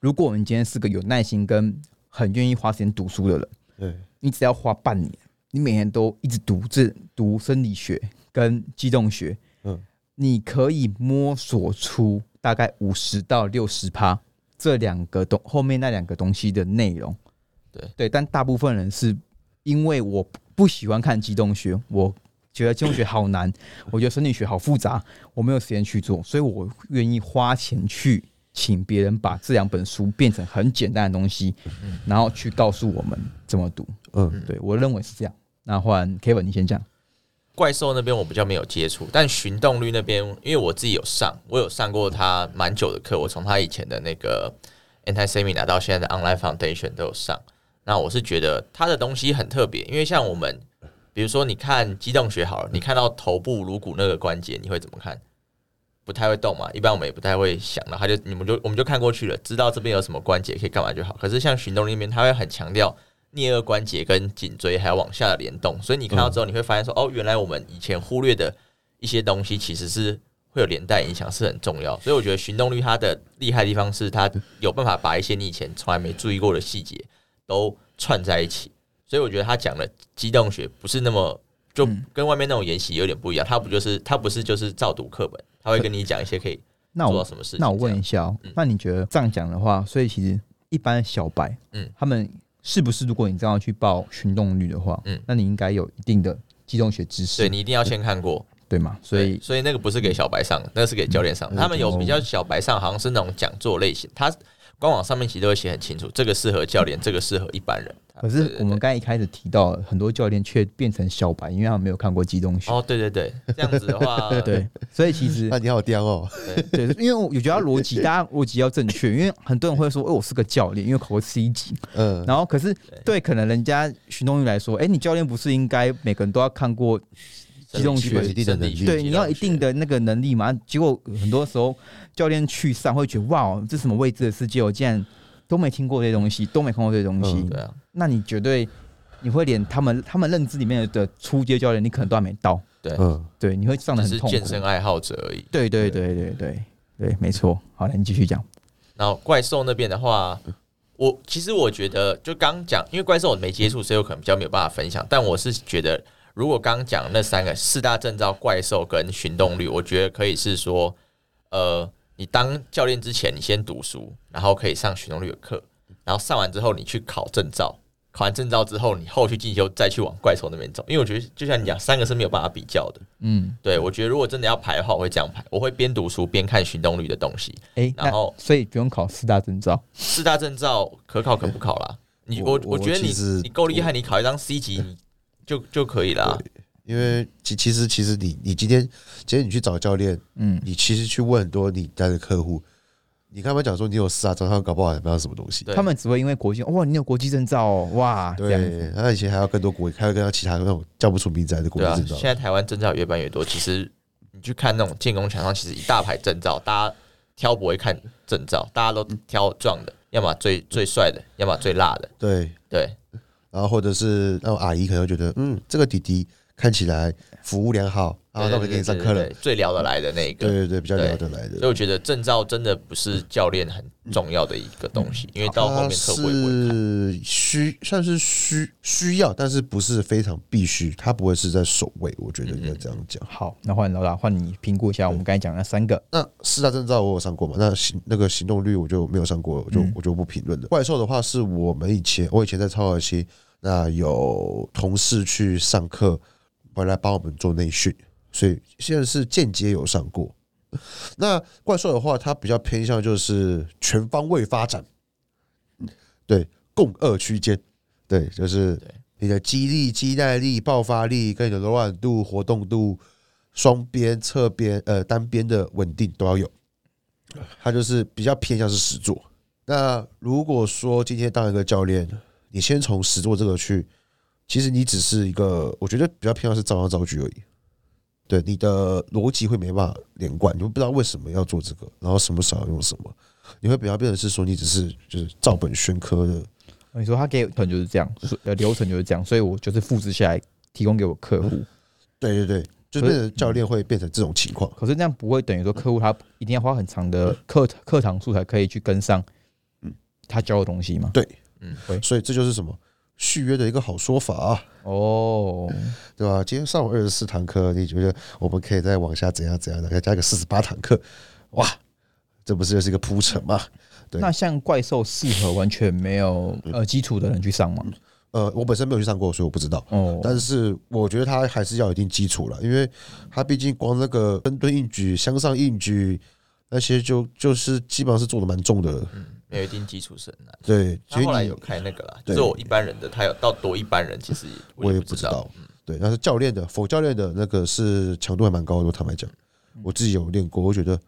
如果我们今天是个有耐心跟很愿意花时间读书的人，对，你只要花半年，你每天都一直读这读生理学跟机动学，嗯。你可以摸索出大概五十到六十趴这两个东后面那两个东西的内容。对对，但大部分人是因为我不喜欢看机动学，我觉得机动学好难，我觉得生理学好复杂，我没有时间去做，所以我愿意花钱去请别人把这两本书变成很简单的东西，然后去告诉我们怎么读。嗯，对我认为是这样。那换 Kevin 你先讲。怪兽那边我比较没有接触，但寻动率那边，因为我自己有上，我有上过他蛮久的课，我从他以前的那个 Anti Seminar 到现在的 Online Foundation 都有上。那我是觉得它的东西很特别，因为像我们，比如说你看机动学好了，你看到头部颅骨那个关节，你会怎么看？不太会动嘛，一般我们也不太会想到，他就你们就我们就看过去了，知道这边有什么关节可以干嘛就好。可是像行动力那边，他会很强调。颞颌关节跟颈椎还有往下的联动，所以你看到之后，你会发现说，哦，原来我们以前忽略的一些东西，其实是会有连带影响，是很重要。所以我觉得行动率它的厉害地方是，它有办法把一些你以前从来没注意过的细节都串在一起。所以我觉得他讲的机动学不是那么就跟外面那种研习有点不一样，他不就是他不是就是照读课本，他会跟你讲一些可以做到什么事情。那我问一下，那你觉得这样讲的话，所以其实一般小白，嗯，他们。是不是？如果你这样去报群动率的话，嗯，那你应该有一定的机动学知识。对你一定要先看过，对吗？所以，所以那个不是给小白上，那是给教练上。他们有比较小白上，好像是那种讲座类型，他。官网上面其实都会写很清楚，这个适合教练，这个适合一般人。可是我们刚一开始提到，很多教练却变成小白，因为他们没有看过机动学。哦，对对对，这样子的话，对，所以其实那你好刁哦。对，因为我觉得逻辑，大家逻辑要正确，因为很多人会说，哎，我是个教练，因为考过 C 级。嗯。然后，可是对可能人家徐东玉来说，哎，你教练不是应该每个人都要看过？机动学一定的能力，对，你要一定的那个能力嘛。结果很多时候教练去上会觉得，哇，这什么未知的世界，我竟然都没听过这些东西，都没看过这些东西。对啊，那你绝对你会连他们他们认知里面的初阶教练，你可能都还没到。对，嗯，对，你会上的很痛苦。健身爱好者而已。对对对对对对，没错。好了，你继续讲。然后怪兽那边的话，我其实我觉得就刚讲，因为怪兽我没接触，所以我可能比较没有办法分享。但我是觉得。如果刚讲那三个四大证照怪兽跟行动率，我觉得可以是说，呃，你当教练之前，你先读书，然后可以上行动率的课，然后上完之后，你去考证照，考完证照之后，你后续进修再去往怪兽那边走。因为我觉得，就像你讲，三个是没有办法比较的。嗯，对，我觉得如果真的要排的话，我会这样排，我会边读书边看行动率的东西。哎，然后所以不用考四大证照，四大证照可考可不考啦。你我我觉得你你够厉害，你考一张 C 级。就就可以了，因为其其实其实你你今天今天你去找教练，嗯，你其实去问很多你带的客户，你刚刚讲说你有事啊，找他搞不好也不知道什么东西，他们只会因为国际哇，你有国际证照哦，哇，对，他以前还要更多国，还要跟他其他那种叫不出名字来的国际证照。现在台湾证照越办越多，其实你去看那种建工墙上，其实一大排证照，大家挑不会看证照，大家都挑壮的，要么最最帅的，要么最辣的，对。对。然后或者是那种阿姨可能觉得，嗯，这个弟弟看起来服务良好，啊，那我给你上课了，最聊得来的那个，对对对，比较聊得来的。所以我觉得证照真的不是教练很重要的一个东西，因为到后面客户是需算是需需要，但是不是非常必须，他不会是在首位，我觉得应该这样讲。好，那换老大，换你评估一下我们刚才讲那三个。那四大证照我有上过嘛？那行那个行动率我就没有上过，我就我就不评论了。怪兽的话是我们以前我以前在超耳期。那有同事去上课，回来帮我们做内训，所以现在是间接有上过。那怪兽的话，它比较偏向就是全方位发展，对，共二区间，对，就是你的肌力、肌耐力、爆发力跟你的柔软度、活动度、双边、侧边、呃单边的稳定都要有。它就是比较偏向是实做。那如果说今天当一个教练，你先从实做这个去，其实你只是一个，我觉得比较偏向是照样造句而已。对，你的逻辑会没办法连贯，你会不知道为什么要做这个，然后什么时候用什么，你会比较变成是说你只是就是照本宣科的。你说他给可能就是这样，呃，流程就是这样，所以我就是复制下来提供给我客户。对对对，就变成教练会变成这种情况。可是那样不会等于说客户他一定要花很长的课课堂数才可以去跟上，嗯，他教的东西吗？对。嗯，所以这就是什么续约的一个好说法啊，哦，对吧？今天上午二十四堂课，你觉得我们可以再往下怎样怎样的，再加个四十八堂课，哇，这不是就是一个铺陈吗？对那像怪兽适合完全没有呃基础的人去上吗？呃，我本身没有去上过，所以我不知道。哦，但是我觉得他还是要有一定基础了，因为他毕竟光那个深蹲硬举、向上硬举那些就就是基本上是做的蛮重的了。没有一定基础是很难。对，他后来有开那个啦，就是我一般人的，他有到多一般人，其实我也不知道。对，但是教练的否教练的那个是强度还蛮高的，坦白讲，我自己有练过，我觉得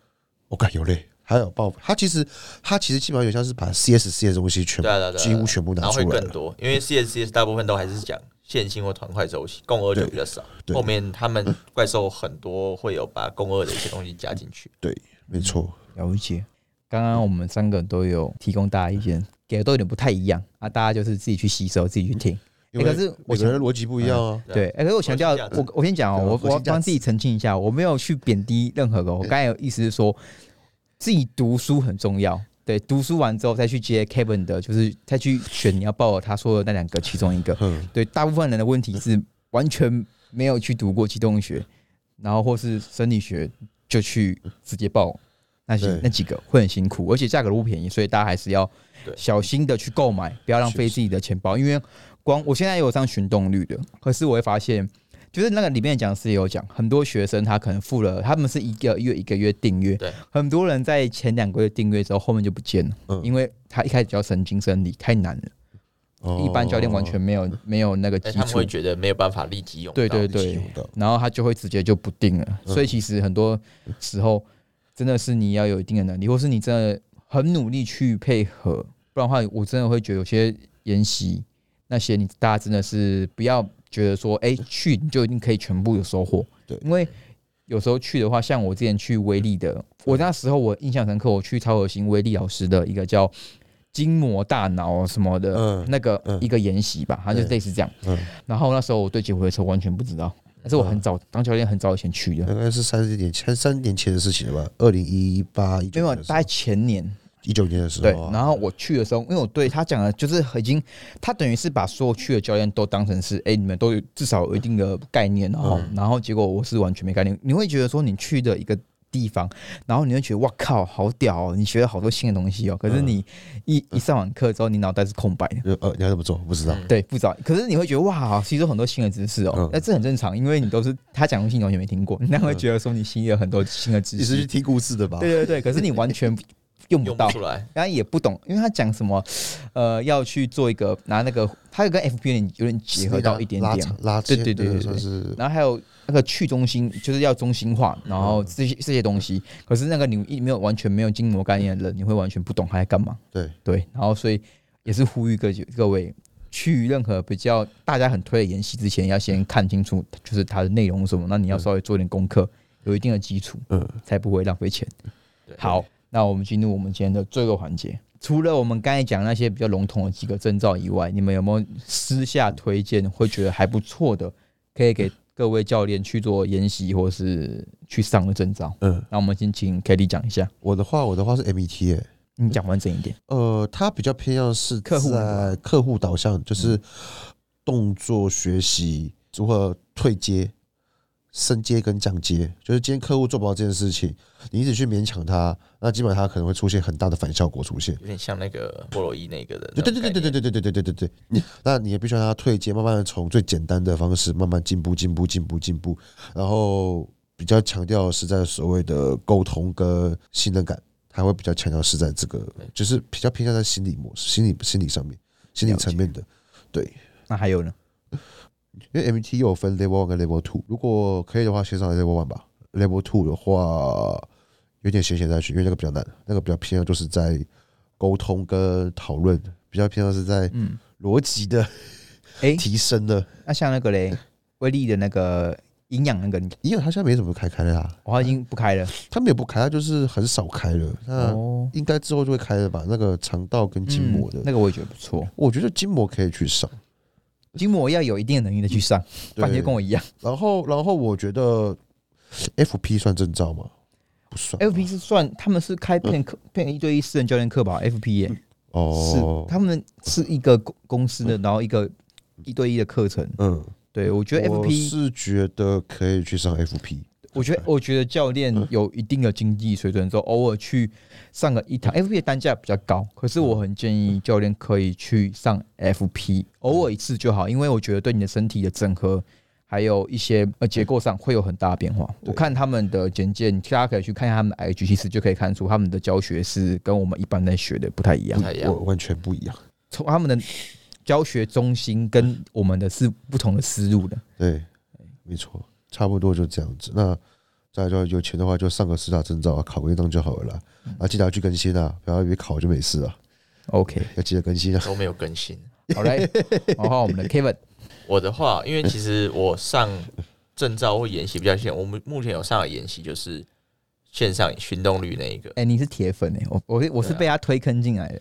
我感有累，还有爆。他其实他其实基本上有像是把 CS、CS 的东西全部几乎全部拿出来更多，因为 CS CS 大部分都还是讲线性或团块周期，共二就比较少。对后面他们怪兽很多会有把共二的一些东西加进去。对，没错。了解。刚刚我们三个都有提供大家意见，给的都有点不太一样啊，大家就是自己去吸收，自己去听。可是我想每个人逻辑不一样啊。对，哎、可是我强调我我先讲哦，我我帮自己澄清一下，我没有去贬低任何个，我刚才有意思是说，自己读书很重要，对，读书完之后再去接 Kevin 的，就是再去选你要报他说的那两个其中一个。嗯，对，大部分人的问题是完全没有去读过机动学，然后或是生理学就去直接报那些那几个会很辛苦，而且价格都不便宜，所以大家还是要小心的去购买，不要浪费自己的钱包。因为光我现在有上寻动率的，可是我会发现。就是那个里面讲师也有讲，很多学生他可能付了，他们是一个月一个月订阅，对，很多人在前两个月订阅之后，后面就不见了，嗯因为他一开始教神经生理太难了，哦一般教练完全没有没有那个基础但他们会，觉得没有办法立即用到。对对对。然后他就会直接就不定了。嗯所以其实很多时候真的是你要有一定的能力，或是你真的很努力去配合，不然的话，我真的会觉得有些研习那些你大家真的是不要觉得说，哎、去你就一定可以全部有收获。对。因为有时候去的话，像我之前去威力的，我那时候我印象深刻，我去超核心威力老师的一个叫筋膜大脑什么的、嗯那个嗯。一个研习吧，他就类似这样。嗯，然后那时候我对结回车完全不知道，但是我很早当教练很早以前去的，大概是三十年前三年前的事情了吧？二零一八一没有九年的时候。大概前年。一九年的时对候对，，然后我去的时候，因为我对他讲的就是已经，他等于是把所有去的教练都当成是，哎、你们都有至少有一定的概念，然后、然后结果我是完全没概念，你会觉得说你去的一个。地方，然后你会觉得哇靠，好屌哦！你学了好多新的东西哦。可是你一一上完课之后，你脑袋是空白的，呃，你要怎么做？不知道。对，不知道。可是你会觉得哇，吸收很多新的知识哦嗯。那、这很正常，因为你都是他讲的东西你完全没听过，你那会觉得说你心里有很多新的知识。你是去听故事的吧？对对对，可是你完全用不到。然后也不懂，因为他讲什么，呃，要去做一个拿那个，他有跟 FP 有点有点结合到一点点拉长，拉对牵对对对对然后还有那个去中心，就是要中心化，然后这些这些东西，可是那个你一没有完全没有筋膜概念的人，你会完全不懂他在干嘛。对对，然后所以也是呼吁各各位。去任何比较大家很推的演习之前，要先看清楚，就是它的内容是什么。那你要稍微做点功课，有一定的基础，嗯，才不会浪费钱。对好，那我们进入我们今天的最后环节。除了我们刚才讲那些比较笼统的几个征兆以外，你们有没有私下推荐会觉得还不错的，可以给各位教练去做研习或是去上的证照？嗯，那我们先请 k a t i e 讲一下，我的话，我的话是 MET 诶，你讲完整一点。呃，它比较偏向是客户在客户导向，就是动作学习如何退阶、升阶跟降阶。就是今天客户做不到这件事情，你一直去勉强他，那基本上他可能会出现很大的反效果出现。有点像那个菠萝伊那个的那对。对对对对对对对对对对对，你那你也必须让他退阶，慢慢的从最简单的方式慢慢进步、进步、进步、进步，然后比较强调是在所谓的沟通跟信任感，他会比较强调是在这个，就是比较偏向在心理模式、心理心理上面、心理层面的。对，那还有呢？因为 MT 又有分 Level One 跟 Level Two，如果可以的话，先上 Level One 吧。Level Two 的话，有点闲闲再去，因为那个比较难，那个比较偏向就是在沟通跟讨论，比较偏向是在嗯，逻辑的哎、提升的。那像那个嘞，威力的那个营养那个，营养他现在没怎么开开的啦，我已经不开了。他们也不开，他就是很少开了。那哦，应该之后就会开了吧？那个肠道跟筋膜的，嗯那个我也觉得不错。我觉得筋膜可以去上。筋膜要有一定的能力的去上，不然就跟我一样。然后，然后我觉得 FP 算证照吗？不算。FP 是算他们是开片课，片一对一私人教练课吧？FP 耶、哦是，他们是一个公公司的，然后一个一对一的课程。嗯，对我觉得 FP，是觉得可以去上 FP，我觉得 我觉得教练有一定的经济水准之后，偶尔去上个一堂 FP 的单价比较高，可是我很建议教练可以去上 FP，偶尔一次就好，因为我觉得对你的身体的整合。还有一些呃结构上会有很大的变化。我看他们的简介，大家可以去看一下他们的 IG，其实就可以看出他们的教学是跟我们一般在学的不太一样不。太一样。完全不一样。从他们的教学中心跟我们的是不同的思路的。对，没错，差不多就这样子。那再来就有钱的话，就上个师大证照啊，考个一张就好了啦。啊，记得要去更新啊，不要以为考就没事啊，OK，要记得更新啊。都没有更新。好嘞，然后我们的 Kevin，我的话，因为其实我上证照或研习比较线，我们目前有上的研习就是线上行动率那一个，哎、你是铁粉哎、我我我是被他推坑进来的。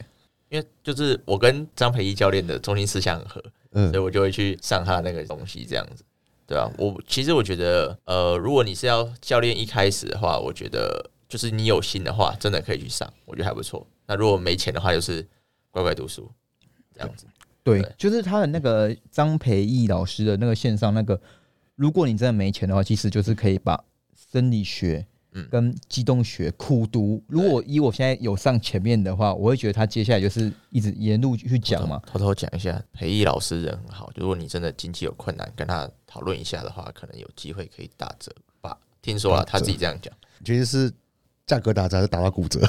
因为就是我跟张培一教练的中心思想很合，嗯所以我就会去上他那个东西，这样子，对啊，我其实我觉得，呃，如果你是要教练一开始的话，我觉得就是你有心的话，真的可以去上，我觉得还不错。那如果没钱的话，就是乖乖读书，这样子。对对，就是他的那个张培义老师的那个线上那个，如果你真的没钱的话，其实就是可以把生理学嗯跟机动学苦读。如果以我现在有上前面的话，我会觉得他接下来就是一直沿路去讲嘛。偷偷讲一下，培义老师人很好，如果你真的经济有困难，跟他讨论一下的话，可能有机会可以打折吧。听说啊，他自己这样讲，其实是价格打折还是打到骨折？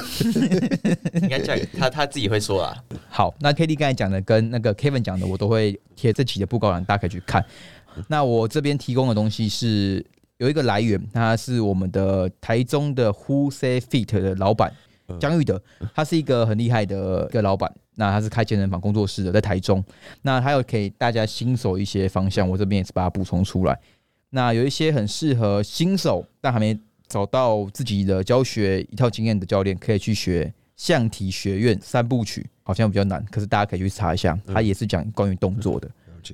应该价他他自己会说啊。好，那 K D 刚才讲的跟那个 Kevin 讲的，我都会贴这期的布告栏，大家可以去看。那我这边提供的东西是有一个来源，他是我们的台中的 Who Say Fit 的老板江玉德，他是一个很厉害的一个老板。那他是开健身房工作室的，在台中。那他有给大家新手一些方向，我这边也是把它补充出来。那有一些很适合新手但还没找到自己的教学一套经验的教练，可以去学象体学院三部曲，好像比较难，可是大家可以去查一下，它也是讲关于动作的。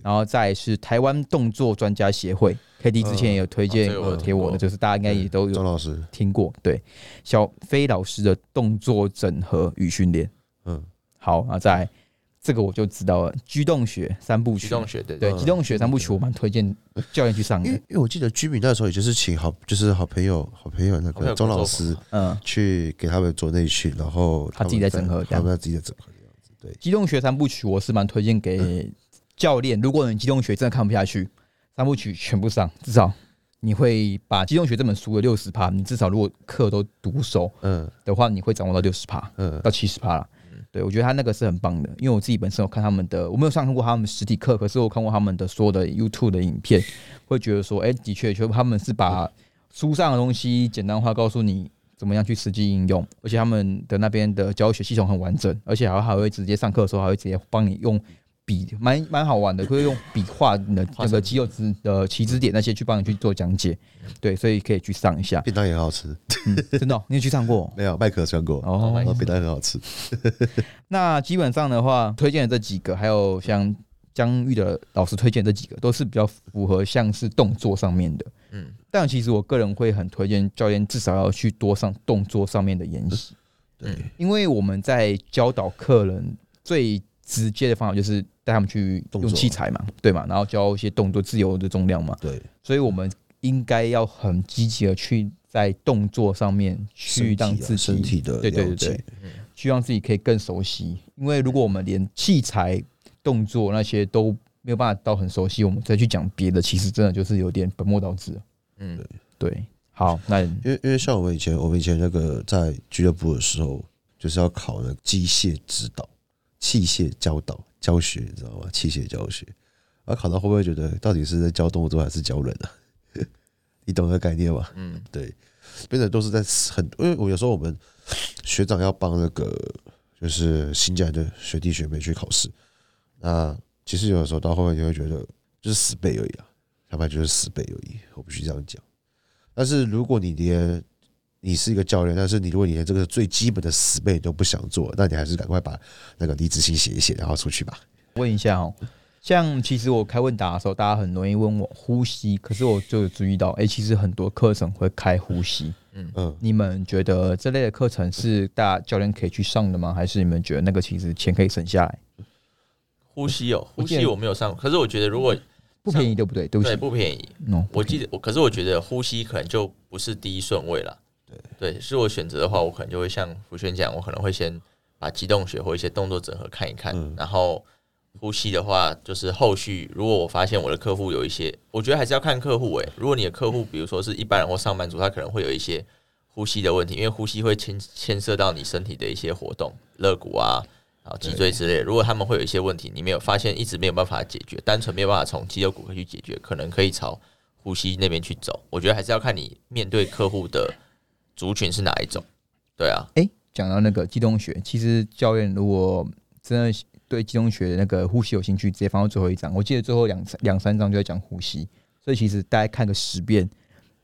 然后再是台湾动作专家协会，K D 之前也有推荐哦这个我有有贴我的，就是大家应该也都有张老师，听过。对，小飞老师的动作整合与训练。嗯，好，那再来这个我就知道了，居动学三部曲。驱动学对对，嗯机动学三部曲我蛮推荐教练去上的因为。因为我记得居民那时候也就是请好，就是好朋友好朋友那个钟老师嗯，去给他们做内训，然后他自己在整合他们自己在整合这样子。对，机动学三部曲我是蛮推荐给教练，如果你机动学真的看不下去，三部曲全部上，至少你会把机动学这本书的六十趴，你至少如果课都读熟嗯的话，你会掌握到六十趴嗯到七十趴了。对，我觉得他那个是很棒的，因为我自己本身有看他们的，我没有上过他们实体课，可是我看过他们的所有的 YouTube 的影片，会觉得说，哎、的确，就他们是把书上的东西简单化，告诉你怎么样去实际应用，而且他们的那边的教学系统很完整，而且还还会直接上课的时候还会直接帮你用笔，蛮蛮好玩的，会用笔画你的那个肌肉支的起止点那些去帮你去做讲解，对，所以可以去上一下。便当也很好吃，嗯，真的哦、你有去上过？没有麦克上过，哦便当很好吃。那基本上的话，推荐的这几个，还有像江玉的老师推荐这几个，都是比较符合像是动作上面的。嗯，但其实我个人会很推荐教练至少要去多上动作上面的研习，对因为我们在教导客人最直接的方法就是带他们去用器材嘛，对嘛，然后教一些动作自由的重量嘛，对，所以我们应该要很积极的去在动作上面去让自己身体的对对对去让自己可以更熟悉。因为如果我们连器材、动作那些都没有办法到很熟悉，我们再去讲别的，其实真的就是有点本末倒置。嗯，对，好，那因为因为像我们以前我们以前那个在俱乐部的时候，就是要考那机械指导、器械教导教学，你知道吗？器械教学，然后考到会不会觉得到底是在教动作还是教人啊？你懂那个概念吗？嗯，对，变得都是在很，因为我有时候我们学长要帮那个就是新进来的学弟学妹去考试，那其实有的时候到后面你会觉得就是死背而已啊，他们就是死背而已，我必须这样讲。但是如果你连你是一个教练，但是你如果你连这个最基本的死背都不想做，那你还是赶快把那个离职信写一写，然后出去吧。问一下哦，像其实我开问答的时候，大家很容易问我呼吸，可是我就有注意到，哎、其实很多课程会开呼吸。嗯嗯，你们觉得这类的课程是大家教练可以去上的吗？还是你们觉得那个其实钱可以省下来？呼呼吸哦，呼吸我没有上，可是我觉得如果不便宜，对不对？对不对起，不便宜，哦，我记得我，可是我觉得呼吸可能就不是第一顺位了。对对，是我选择的话，我可能就会像福轩讲，我可能会先把机动学或一些动作整合看一看，嗯然后呼吸的话，就是后续如果我发现我的客户有一些，我觉得还是要看客户诶、如果你的客户比如说是一般人或上班族，他可能会有一些呼吸的问题，因为呼吸会牵牵涉到你身体的一些活动，肋骨啊。然后脊椎之类，如果他们会有一些问题，你没有发现，一直没有办法解决，单纯没有办法从肌肉骨骼去解决，可能可以朝呼吸那边去走。我觉得还是要看你面对客户的族群是哪一种。对啊，哎，讲到那个机动学，其实教练如果真的对机动学的那个呼吸有兴趣，直接放到最后一章。我记得最后两两三章就在讲呼吸，所以其实大家看个十遍，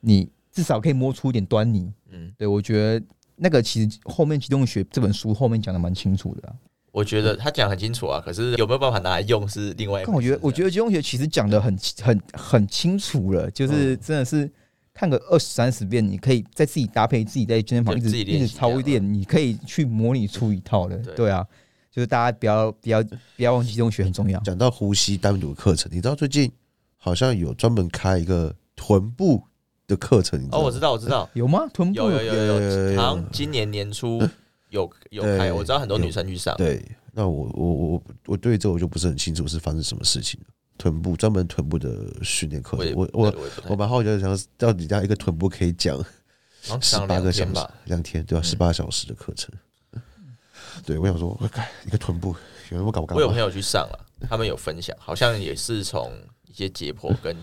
你至少可以摸出一点端倪。嗯，对我觉得那个其实后面机动学这本书后面讲的蛮清楚的、啊。我觉得他讲很清楚啊，可是有没有办法拿来用是另外一我觉得，我觉得得机动学其实讲的很很很清楚了，就是嗯真的是看个二十三十遍，你可以再自己搭配自己在健身房一直就自己练一直操练，你可以去模拟出一套的。对对啊，就是大家不要不要不要忘记这种学很重要。讲到呼吸单独的课程，你知道最近好像有专门开一个臀部的课程，你知道哦，我知道，我知道，有吗？臀部有有有有有有，有好像今年年初 有有开，我知道很多女生去上。对，那我我我我对这我就不是很清楚是发生什么事情了。臀部专门臀部的训练课我我我蛮好奇的，想到底这样一个臀部可以讲十上两八个小时天吧。，两天对吧？嗯十八小时的课程。对，我想说，我看一个臀部，有人我搞不搞？我有朋友去上了，他们有分享，好像也是从一些解剖跟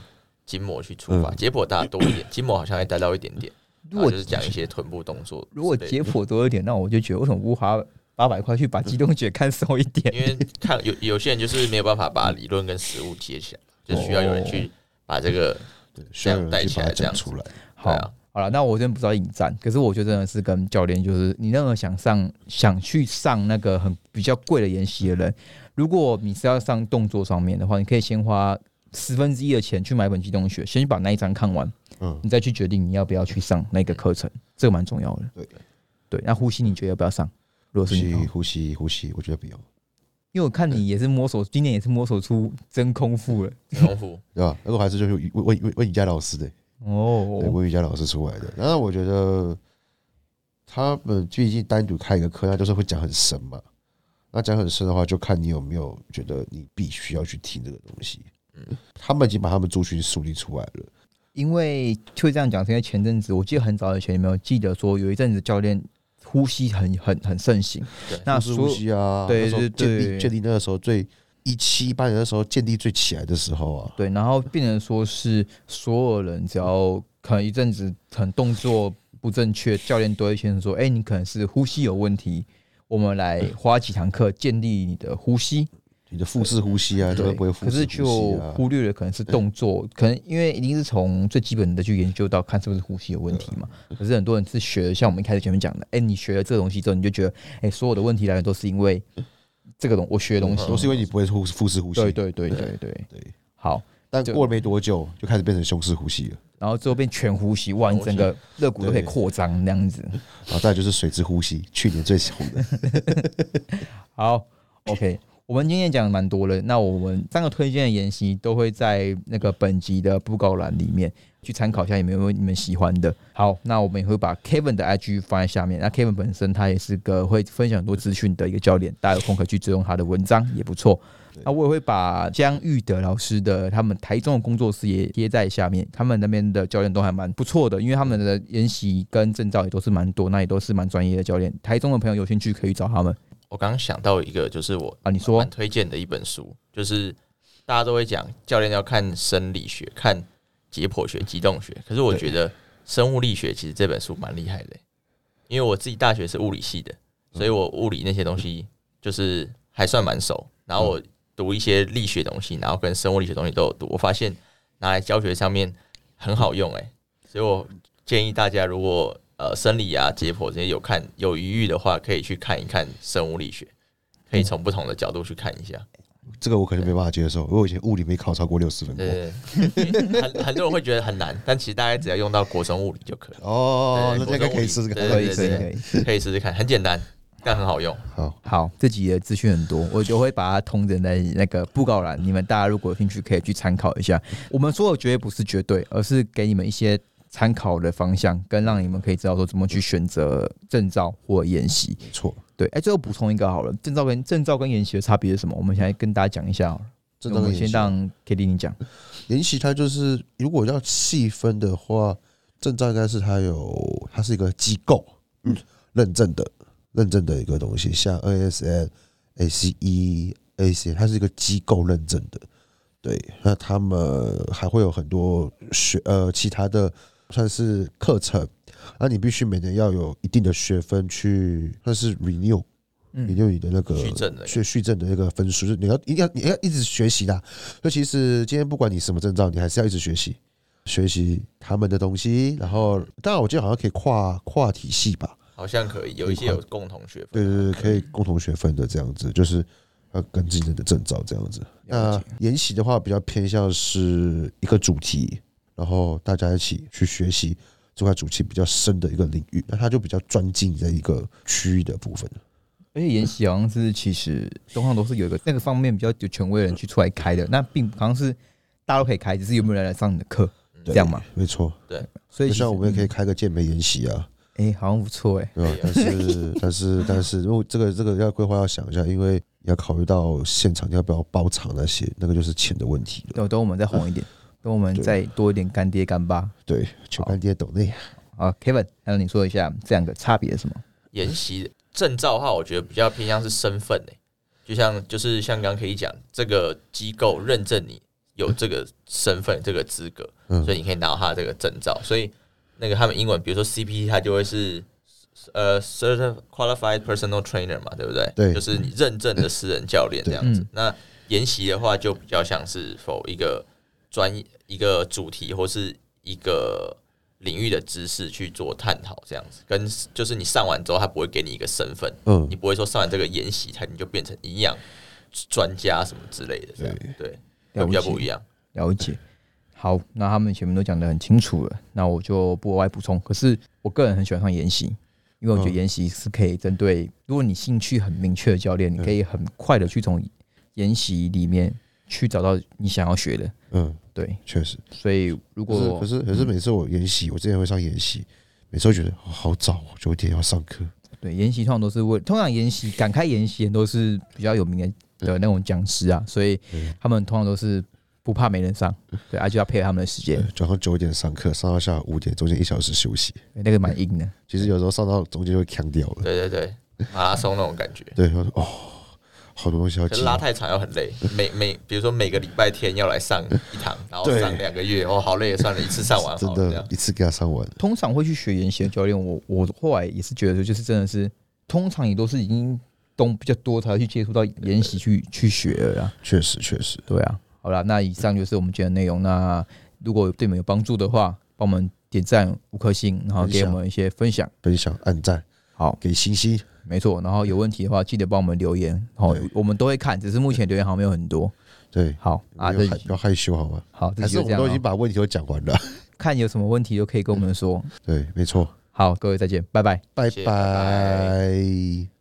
筋膜去出发，嗯解剖大家多一点，筋膜好像还带到一点点，如果就是讲一些臀部动作。如果解，剖多一点，那我就觉得为什么不花八百块去把机动学看熟一点？因为看有有些人就是没有办法把理论跟实物接起来，就需要有人去把这个对需要带起来这样出来。好啊，好了，那我真的不知道引战，可是我觉得真的是跟教练，就是你任何想上想去上那个很比较贵的研习的人，如果你是要上动作上面的话，你可以先花十分之一的钱去买本机动学，先去把那一章看完，嗯，你再去决定你要不要去上那个课程，这个蛮重要的。对对，那呼吸你觉得要不要上？如果呼吸是你，呼吸呼吸，我觉得不要，因为我看你也是摸索，今年也是摸索出真空腹了真空腹。对吧？那个还是就是问问问问瑜伽老师的，对，哦。问瑜伽老师出来的。然后我觉得他们最近单独开一个课，那就是会讲很深嘛。那讲很深的话，就看你有没有觉得你必须要去听这个东西。嗯他们已经把他们族群树立出来了。因为会这样讲，是因为前阵子我记得很早以前有没有记得说有一阵子教练呼吸很很很盛行，对，那呼吸啊，对那时候对建立对。建立那个时候最一七一八年的时候建立最起来的时候啊，对，然后变成说是所有人只要可能一阵子很动作不正确，教练都会先说，哎、你可能是呼吸有问题，我们来花几堂课建立你的呼吸。你的腹式呼吸啊，就会，不会腹可是式就呼吸啊？忽略了可能是动作，可能因为一定是从最基本的去研究到看是不是呼吸有问题嘛。可是很多人是学的，像我们一开始前面讲的，哎、你学了这个东西之后，你就觉得，哎、所有的问题来源都是因为这个东我学的东西，都是因为你不会腹腹式呼吸。对对对对对对。好，但过了没多久，就开始变成胸式呼吸了，然后最后变全呼吸，哇，你整个肋骨都可以扩张那样子。然后再就是水之呼吸，去年最红的。好，OK，我们今天讲的蛮多了，那我们三个推荐的研习都会在那个本集的布告栏里面去参考一下，有没有你们喜欢的。好，那我们也会把 Kevin 的 IG 放在下面。那 Kevin 本身他也是个会分享很多资讯的一个教练，大家有空可以去追踪他的文章，也不错。那我也会把江玉德老师的他们台中的工作室也贴在下面，他们那边的教练都还蛮不错的，因为他们的研习跟证照也都是蛮多，那也都是蛮专业的教练。台中的朋友有兴趣可以找他们我刚刚想到一个，就是我啊。你说蛮推荐的一本书，就是大家都会讲教练要看生理学、看解剖学、机动学，可是我觉得生物力学其实这本书蛮厉害的欸、因为我自己大学是物理系的，所以我物理那些东西就是还算蛮熟，然后我读一些力学东西，然后跟生物力学东西都有读，我发现拿来教学上面很好用哎、所以我建议大家如果呃生理啊、解剖这些有看有余裕的话，可以去看一看生物力学，可以从不同的角度去看一下。这个我可能没办法接受，因为我以前物理没考超过六十分过。对 很很多人会觉得很难，但其实大家只要用到国中物理就可以，哦，那这个可以试试看，可以可以可以。可以试试看，很简单。但很好用。好，好，这集的资讯很多，我就会把它通整在那个布告栏，你们大家如果有兴趣可以去参考一下。我们说的绝对不是绝对，而是给你们一些参考的方向，跟让你们可以知道说怎么去选择证照或研习。没错。对，哎，最后补充一个好了，证照跟证照跟研习的差别是什么？我们现在跟大家讲一下证照跟研习，先让 K D 你讲。研习它就是如果要细分的话，证照应该是它有，它是一个机构，嗯，认证的认证的一个东西，像 ASN、ACE、AC，它是一个机构认证的。对，那他们还会有很多学呃其他的算是课程，那你必须每年要有一定的学分去算是 renew。嗯 renew 你的那个续证的续续证的那个分数，就是你要一定要你要一直学习的。所以其实今天不管你什么证照，你还是要一直学习，学习他们的东西。然后，当然我记得好像可以跨跨体系吧？好像可以有一些有共同学分，对对对，可以共同学分的这样子，就是要跟自己的证照这样子。那研习的话，比较偏向是一个主题，然后大家一起去学习这块主题比较深的一个领域，那他就比较专精在一个区域的部分。而且研习好像是其实东方都是有一个那个方面比较有权威的人去出来开的，那并好像是大家都可以开，只是有没有人来上你的课这样嘛？没错，对所以像我们也可以开个健美研习啊，哎、好像不错哎、对吧？但是但是但是，如果这个这个要规划要想一下，因为你要考虑到现场要不要包场那些，那个就是钱的问题了。等等我们再红一点，等我们再多一点干爹干爸。对，求干爹抖内。啊，Kevin，还有你说一下这两个差别是什么？研习证照的话，我觉得比较偏向是身份诶、就像就是像刚刚可以讲，这个机构认证你有这个身份、这个资格，嗯所以你可以拿到他的这个证照。所以那个他们英文，比如说 CPT，它就会是呃 Certified Qualified Personal Trainer 嘛，对不对？对就是你认证的私人教练这样子。嗯那研习的话，就比较像是否一个专一个主题或是一个领域的知识去做探讨，这样子。跟就是你上完之后，他不会给你一个身份，嗯你，不会说上完这个研习，他你就变成营养专家什么之类的，这样对，会比较不一样。了解。好，那他们前面都讲的很清楚了，那我就不额外补充。可是我个人很喜欢上研习，因为我觉得嗯研习是可以针对，如果你兴趣很明确的教练，你可以很快的去从研习里面去找到你想要学的。嗯，对，确实。所以如果可是可是每次我研习，我之前会上研习，每次都觉得哦好早哦，九点要上课。对研习通常都是为通常研习敢开研习的都是比较有名的的那种讲师啊，所以嗯他们通常都是不怕没人上，对，啊且要配合他们的时间对，，早上九点上课，上到下午五点，中间一小时休息。那个蛮硬的。其实有时候上到中间就会扛掉了。对对对，马拉松那种感觉。对，哦，好多东西要记。拉太长要很累，每每比如说每个礼拜天要来上一堂，然后上两个月，哦，好累，算了，一次上完真好了，这样的，一次给他上完。通常会去学研习的教练，我我后来也是觉得，就是真的是，通常也都是已经懂比较多，才会去接触到研习去去学了啦。确实，确实，对啊，好了，那以上就是我们今天的内容。那如果对你们有帮助的话，帮我们点赞五颗星，然后给我们一些分享。分享、按赞、好，给星星。没错。然后有问题的话，记得帮我们留言，好，我们都会看，只是目前留言好像没有很多。对，好啊，这不要害羞好吧？好，这还是我们都已。经把问题都讲完了。看有什么问题都可以跟我们说。对，没错。好，各位再见，拜拜。拜拜。